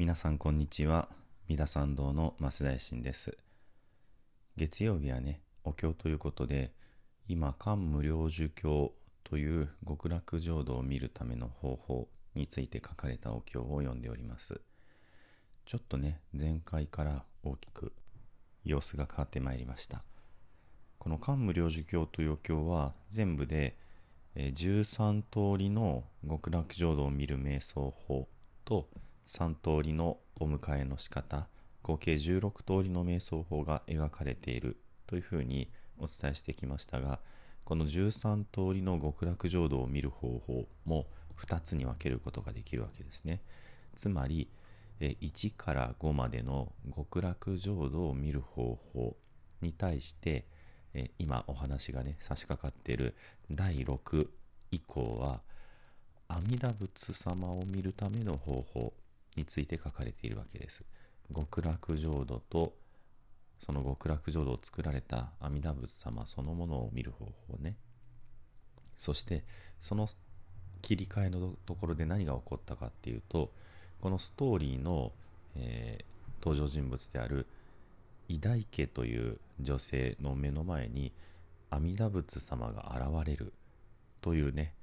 皆さんこんにちは。三田参道の増大臣です。月曜日はねお経ということで今漢無量寿経という極楽浄土を見るための方法について書かれたお経を読んでおります。ちょっとね前回から大きく様子が変わってまいりました。この漢無量寿経というお経は全部で13通りの極楽浄土を見る瞑想法と3通りのお迎えの仕方合計16通りの瞑想法が描かれているというふうにお伝えしてきましたがこの13通りの極楽浄土を見る方法も2つに分けることができるわけですね。つまり1から5までの極楽浄土を見る方法に対して今お話がね差し掛かっている第6以降は阿弥陀仏様を見るための方法について書かれているわけです。極楽浄土とその極楽浄土を作られた阿弥陀仏様そのものを見る方法ね。そしてその切り替えのところで何が起こったかっていうとこのストーリーの、えー、登場人物である偉大家という女性の目の前に阿弥陀仏様が現れるというね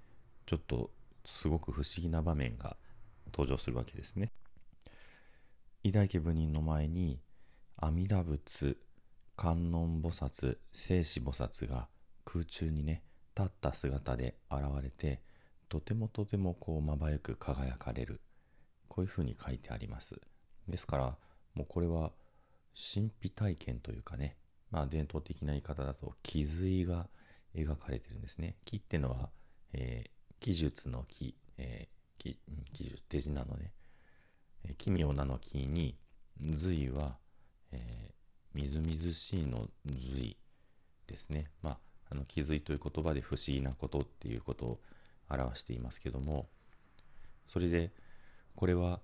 ちょっとすごく不思議な場面が登場するわけですね。偉大家部人の前に阿弥陀仏観音菩薩聖子菩薩が空中にね立った姿で現れてとてもとてもこうまばゆく輝かれる。こういうふうに書いてあります。ですからもうこれは神秘体験というかねまあ伝統的な言い方だと気髄が描かれてるんですね。木ってのは、えー、技術の木、えー、技術手品のね奇妙なの木に髄は、えー、みずみずしいの髄ですね。まあ、あの気づいという言葉で不思議なことっていうことを表していますけども、それでこれは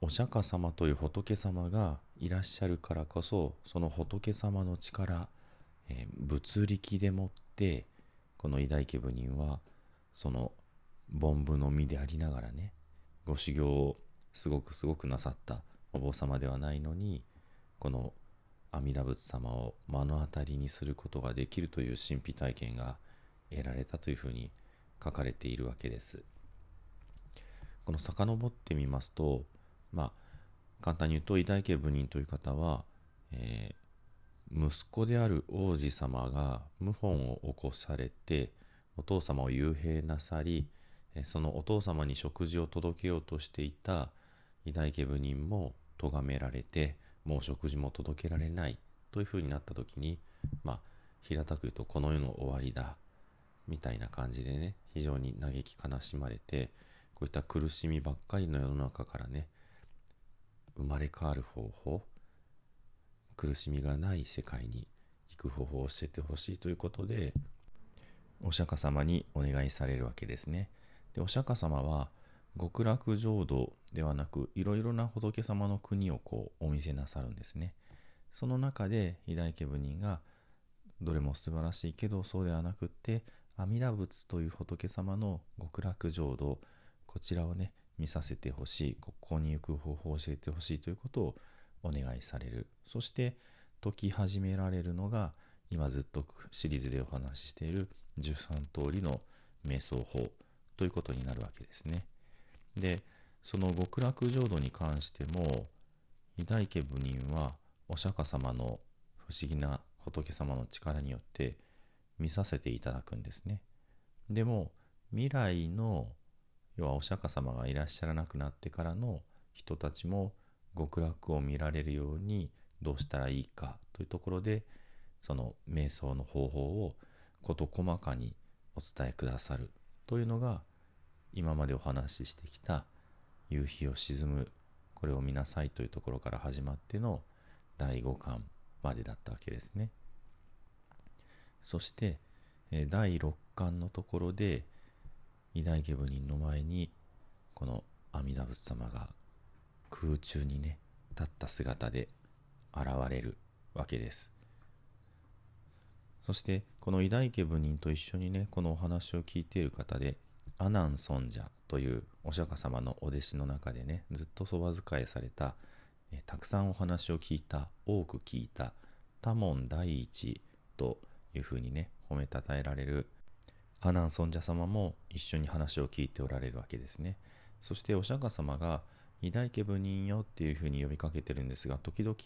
お釈迦様という仏様がいらっしゃるからこそ、その仏様の力、えー、物力でもってこの偉大家部人はその凡夫の身でありながらねご修行をすごくすごくなさったお坊様ではないのにこの阿弥陀仏様を目の当たりにすることができるという神秘体験が得られたというふうに書かれているわけです。この遡ってみますとまあ簡単に言うと偉大家部人という方は、えー、息子である王子様が謀反を起こされてお父様を幽閉なさりそのお父様に食事を届けようとしていた偉大家部人も咎められてもう食事も届けられないというふうになった時にまあ平たく言うとこの世の終わりだみたいな感じでね非常に嘆き悲しまれてこういった苦しみばっかりの世の中からね生まれ変わる方法苦しみがない世界に行く方法を教えてほしいということでお釈迦様にお願いされるわけですね。でお釈迦様は極楽浄土ではなくいろいろな仏様の国をこうお見せなさるんですね。その中で偉大家部人がどれも素晴らしいけどそうではなくって阿弥陀仏という仏様の極楽浄土こちらをね見させてほしいここに行く方法を教えてほしいということをお願いされるそして解き始められるのが今ずっとシリーズでお話ししている13通りの瞑想法ということになるわけですね。でその極楽浄土に関しても偉大家部人はお釈迦様の不思議な仏様の力によって見させていただくんですね。でも未来の要はお釈迦様がいらっしゃらなくなってからの人たちも極楽を見られるようにどうしたらいいかというところでその瞑想の方法を事細かにお伝えくださるというのが今までお話ししてきた夕日を沈むこれを見なさいというところから始まっての第5巻までだったわけですね。そして第6巻のところで偉大家部人の前にこの阿弥陀仏様が空中にね立った姿で現れるわけです。そしてこの偉大家部人と一緒にねこのお話を聞いている方で阿南尊者というお釈迦様のお弟子の中でねずっとそば使いされたえたくさんお話を聞いた多く聞いた多聞第一というふうにね褒めたたえられる阿南尊者様も一緒に話を聞いておられるわけですね。そしてお釈迦様が偉大家部人よっていうふうに呼びかけてるんですが時々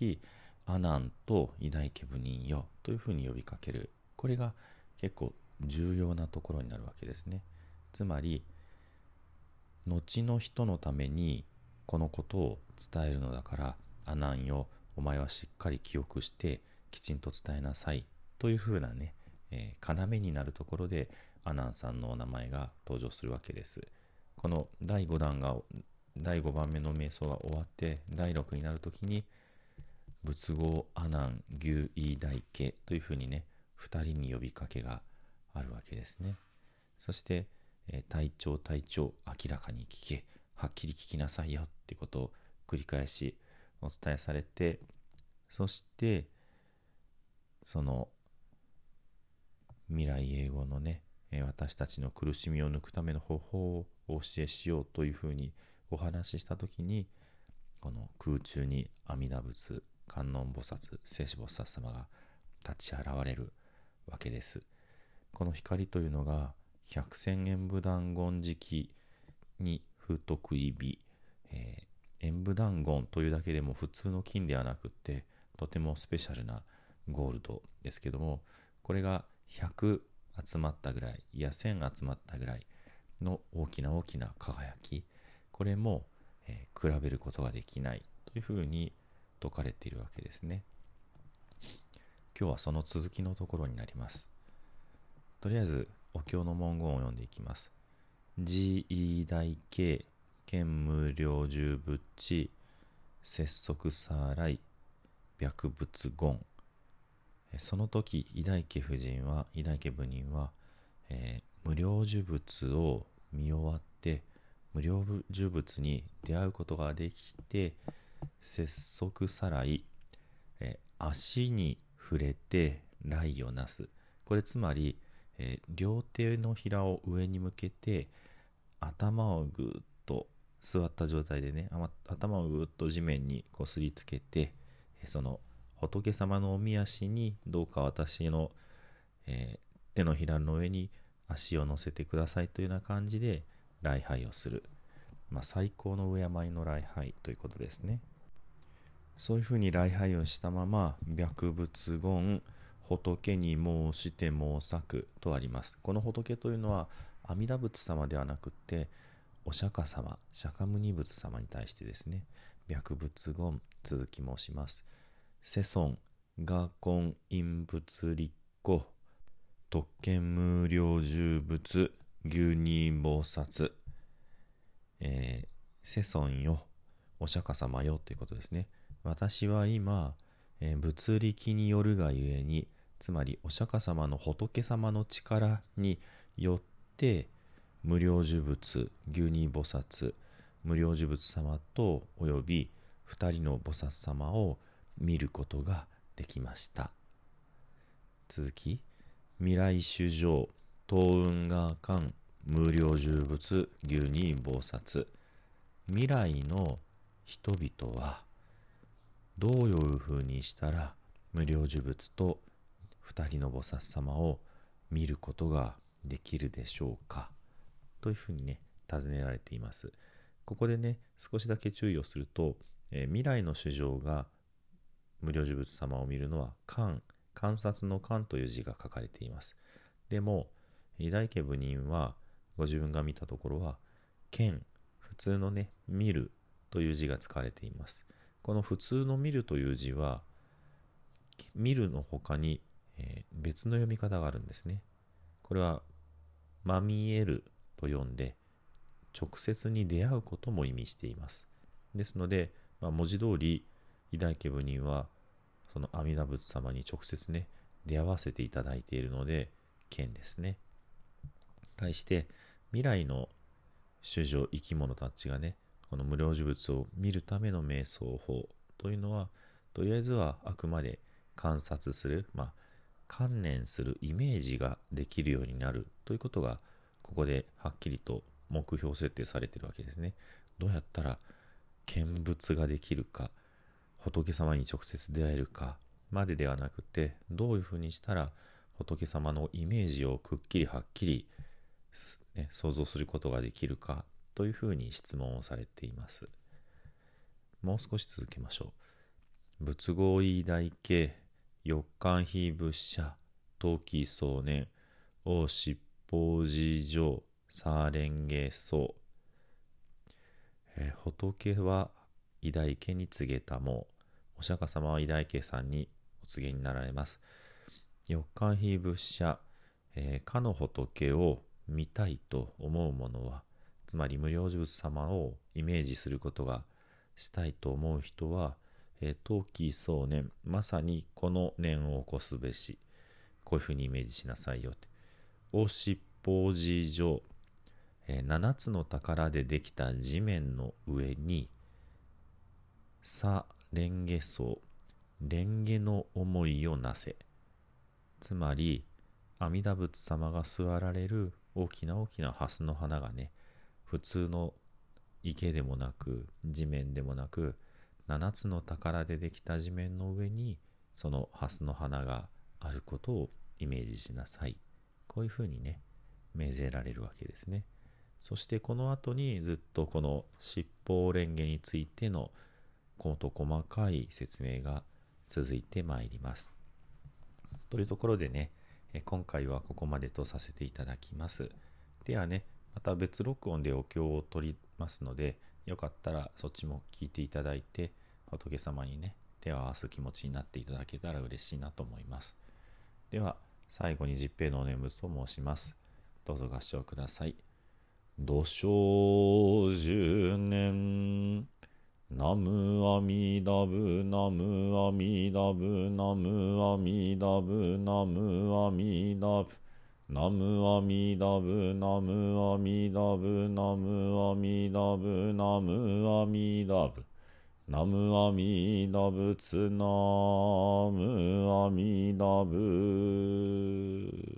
阿南と偉大家部人よというふうに呼びかける。これが結構重要なところになるわけですね。つまり後の人のためにこのことを伝えるのだから阿南よお前はしっかり記憶してきちんと伝えなさいというふうなね、えー、要になるところで阿南さんのお名前が登場するわけです。この第5弾が第5番目の瞑想が終わって第6になるときに仏号阿南牛医大家というふうにね2人に呼びかけがあるわけですね。そして、えー、体調体調明らかに聞けはっきり聞きなさいよってことを繰り返しお伝えされてそしてその未来永劫のねえ私たちの苦しみを抜くための方法をお教えしようというふうにお話しした時にこの空中に阿弥陀仏観音菩薩聖子菩薩様が立ち現れるわけです。この光というのが百千円武断言時期に不得意日、えー、演武断言というだけでも普通の金ではなくってとてもスペシャルなゴールドですけどもこれが100集まったぐらいいや1000集まったぐらいの大きな大きな輝き。これも、えー、比べることができないというふうに説かれているわけですね。今日はその続きのところになります。とりあえずお経の文言を読んでいきます自意大慶剣無量寿仏地節足さらい白仏言その時偉大家夫人は偉大家部人は、えー、無料寿仏を見終わって無料寿仏に出会うことができて節足さらい、えー、足に触れて雷をなす。これつまり、えー、両手のひらを上に向けて頭をぐっと座った状態でね頭をぐっと地面にこすりつけてその仏様のおみ足にどうか私の、えー、手のひらの上に足を乗せてくださいというような感じで礼拝をする、まあ、最高の敬いの礼拝ということですね。そういうふうに礼拝をしたまま白仏言仏に申して申さくとありますこの仏というのは阿弥陀仏様ではなくてお釈迦様釈迦牟尼仏様に対してですね白仏言続き申します世尊我根陰仏立候特権無料重仏牛乳菩薩えー、世尊よお釈迦様よということですね私は今、えー、物力によるがゆえにつまりお釈迦様の仏様の力によって無料呪仏牛乳菩薩無料呪仏様とおよび2人の菩薩様を見ることができました。続き未来主上東雲が間無料呪仏牛乳菩薩。未来の人々はどういうふうにしたら無料呪仏と2人の菩薩様を見ることができるでしょうか？というふうにね、尋ねられています。ここでね、少しだけ注意をすると、えー、未来の主情が無料呪仏様を見るのは、観、観察の観という字が書かれています。でも、偉大家部人は、ご自分が見たところは、見、普通のね、見るという字が使われています。この普通の見るという字は、見るの他に、えー、別の読み方があるんですね。これは、まみえると呼んで、直接に出会うことも意味しています。ですので、まあ、文字通り、偉大家部人は、その阿弥陀仏様に直接ね、出会わせていただいているので、剣ですね。対して、未来の種女、生き物たちがね、この無料呪物を見るための瞑想法というのは、とりあえずはあくまで観察する、まあ、観念するイメージができるようになるということがここではっきりと目標設定されてるわけですね。どうやったら見物ができるか、仏様に直接出会えるかまでではなくて、どういうふうにしたら仏様のイメージをくっきりはっきり、ね、想像することができるかというふうに質問をされています。もう少し続けましょう。仏合意大系、四冠非仏者、冬季壮年、王七宝寺上、サーレンゲ僧。え、仏は偉大家に告げたもお釈迦様は偉大家さんにお告げになられます。四冠非仏者、えー、かの仏を見たいと思う者は、つまり無料仏様をイメージすることがしたいと思う人は、えー、冬季壮年、まさにこの念を起こすべし、こういうふうにイメージしなさいよって。おしっぽじ上、えー、7つの宝でできた地面の上に、さ、レンゲ層、レンゲの思いをなせ。つまり、阿弥陀仏様が座られる大きな大きな蓮の花がね、普通の池でもなく地面でもなく7つの宝でできた地面の上にその蓮の花があることをイメージしなさい。こういうふうにね命ぜられるわけですね。そしてこの後にずっとこの七宝蓮華についてのこと細かい説明が続いてまいります。というところでね今回はここまでとさせていただきます。ではねまた別録音でお経を取りますので、よかったらそっちも聞いていただいて、仏様にね、手を合わす気持ちになっていただけたら嬉しいなと思います。では、最後に十平のお念仏を申します。どうぞ合唱ください。土生十年ナムアミダブナムアミダブナムアミダブナムアミダブナムアミダブナムアミダブナムアミダブナムアミダブ。ナムアミダブツナムアミダブ。